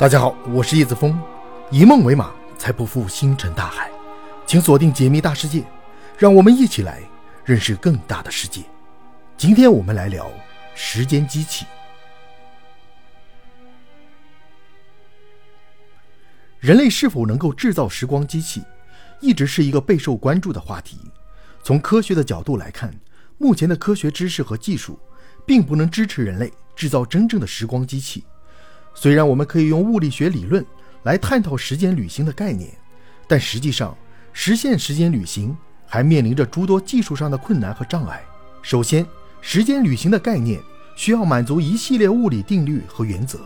大家好，我是叶子峰，以梦为马，才不负星辰大海。请锁定解密大世界，让我们一起来认识更大的世界。今天我们来聊时间机器。人类是否能够制造时光机器，一直是一个备受关注的话题。从科学的角度来看，目前的科学知识和技术，并不能支持人类制造真正的时光机器。虽然我们可以用物理学理论来探讨时间旅行的概念，但实际上实现时间旅行还面临着诸多技术上的困难和障碍。首先，时间旅行的概念需要满足一系列物理定律和原则。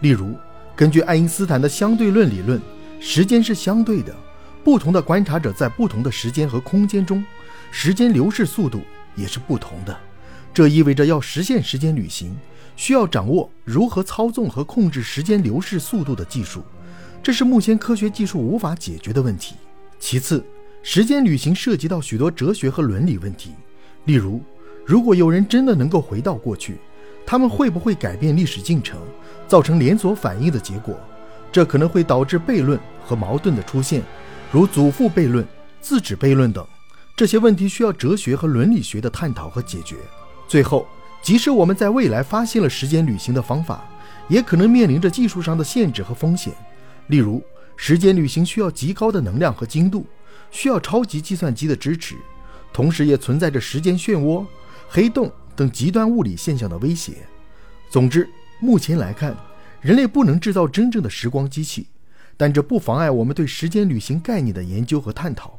例如，根据爱因斯坦的相对论理论，时间是相对的，不同的观察者在不同的时间和空间中，时间流逝速度也是不同的。这意味着要实现时间旅行。需要掌握如何操纵和控制时间流逝速度的技术，这是目前科学技术无法解决的问题。其次，时间旅行涉及到许多哲学和伦理问题，例如，如果有人真的能够回到过去，他们会不会改变历史进程，造成连锁反应的结果？这可能会导致悖论和矛盾的出现，如祖父悖论、自指悖论等。这些问题需要哲学和伦理学的探讨和解决。最后。即使我们在未来发现了时间旅行的方法，也可能面临着技术上的限制和风险。例如，时间旅行需要极高的能量和精度，需要超级计算机的支持，同时也存在着时间漩涡、黑洞等极端物理现象的威胁。总之，目前来看，人类不能制造真正的时光机器，但这不妨碍我们对时间旅行概念的研究和探讨。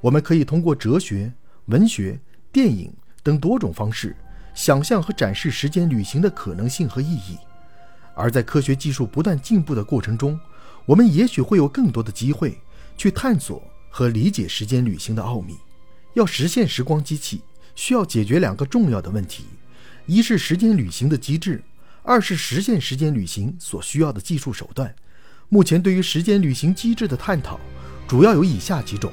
我们可以通过哲学、文学、电影等多种方式。想象和展示时间旅行的可能性和意义，而在科学技术不断进步的过程中，我们也许会有更多的机会去探索和理解时间旅行的奥秘。要实现时光机器，需要解决两个重要的问题：一是时间旅行的机制，二是实现时间旅行所需要的技术手段。目前对于时间旅行机制的探讨，主要有以下几种：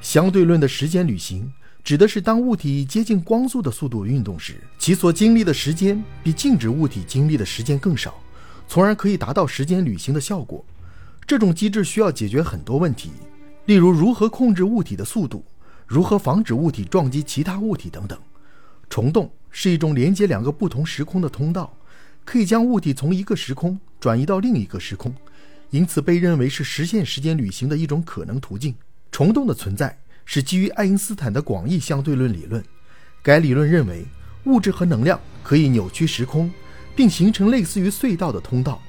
相对论的时间旅行。指的是当物体以接近光速的速度运动时，其所经历的时间比静止物体经历的时间更少，从而可以达到时间旅行的效果。这种机制需要解决很多问题，例如如何控制物体的速度，如何防止物体撞击其他物体等等。虫洞是一种连接两个不同时空的通道，可以将物体从一个时空转移到另一个时空，因此被认为是实现时间旅行的一种可能途径。虫洞的存在。是基于爱因斯坦的广义相对论理论。该理论认为，物质和能量可以扭曲时空，并形成类似于隧道的通道。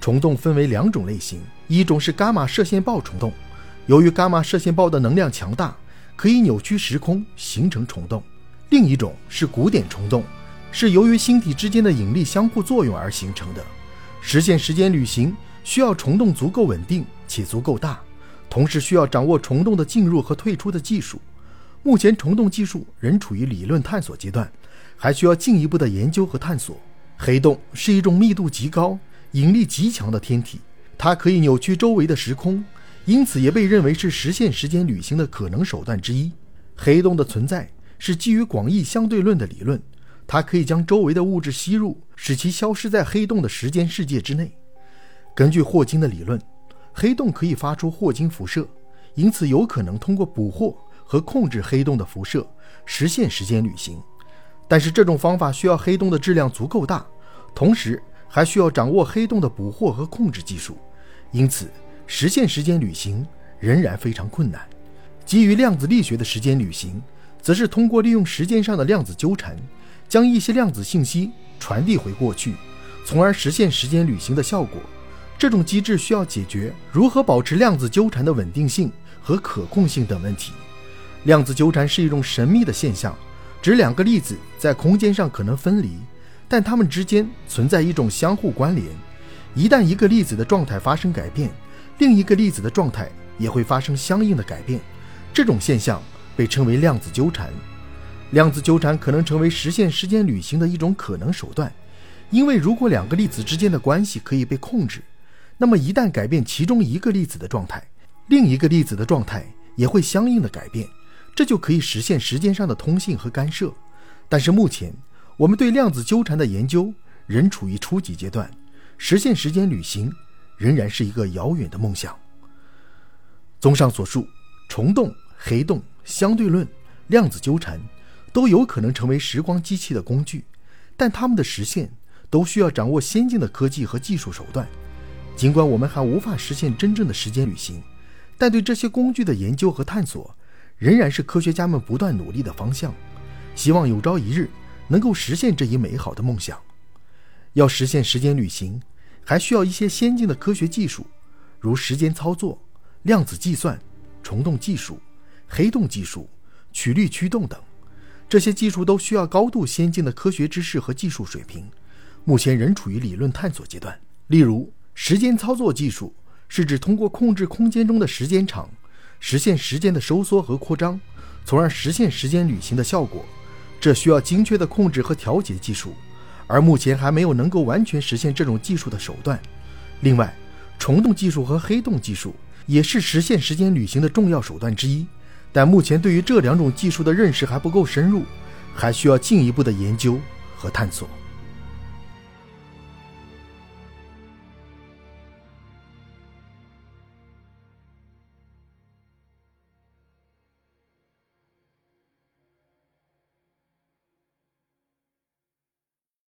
虫洞分为两种类型：一种是伽马射线暴虫洞，由于伽马射线暴的能量强大，可以扭曲时空，形成虫洞；另一种是古典虫洞，是由于星体之间的引力相互作用而形成的。实现时间旅行需要虫洞足够稳定且足够大。同时需要掌握虫洞的进入和退出的技术。目前虫洞技术仍处于理论探索阶段，还需要进一步的研究和探索。黑洞是一种密度极高、引力极强的天体，它可以扭曲周围的时空，因此也被认为是实现时间旅行的可能手段之一。黑洞的存在是基于广义相对论的理论，它可以将周围的物质吸入，使其消失在黑洞的时间世界之内。根据霍金的理论。黑洞可以发出霍金辐射，因此有可能通过捕获和控制黑洞的辐射实现时间旅行。但是这种方法需要黑洞的质量足够大，同时还需要掌握黑洞的捕获和控制技术，因此实现时间旅行仍然非常困难。基于量子力学的时间旅行，则是通过利用时间上的量子纠缠，将一些量子信息传递回过去，从而实现时间旅行的效果。这种机制需要解决如何保持量子纠缠的稳定性和可控性等问题。量子纠缠是一种神秘的现象，指两个粒子在空间上可能分离，但它们之间存在一种相互关联。一旦一个粒子的状态发生改变，另一个粒子的状态也会发生相应的改变。这种现象被称为量子纠缠。量子纠缠可能成为实现时间旅行的一种可能手段，因为如果两个粒子之间的关系可以被控制。那么，一旦改变其中一个粒子的状态，另一个粒子的状态也会相应的改变，这就可以实现时间上的通信和干涉。但是目前，我们对量子纠缠的研究仍处于初级阶段，实现时间旅行仍然是一个遥远的梦想。综上所述，虫洞、黑洞、相对论、量子纠缠都有可能成为时光机器的工具，但它们的实现都需要掌握先进的科技和技术手段。尽管我们还无法实现真正的时间旅行，但对这些工具的研究和探索仍然是科学家们不断努力的方向。希望有朝一日能够实现这一美好的梦想。要实现时间旅行，还需要一些先进的科学技术，如时间操作。量子计算、虫洞技术、黑洞技术、曲率驱动等，这些技术都需要高度先进的科学知识和技术水平，目前仍处于理论探索阶段。例如，时间操作技术是指通过控制空间中的时间场，实现时间的收缩和扩张，从而实现时间旅行的效果。这需要精确的控制和调节技术，而目前还没有能够完全实现这种技术的手段。另外，虫洞技术和黑洞技术。也是实现时间旅行的重要手段之一，但目前对于这两种技术的认识还不够深入，还需要进一步的研究和探索。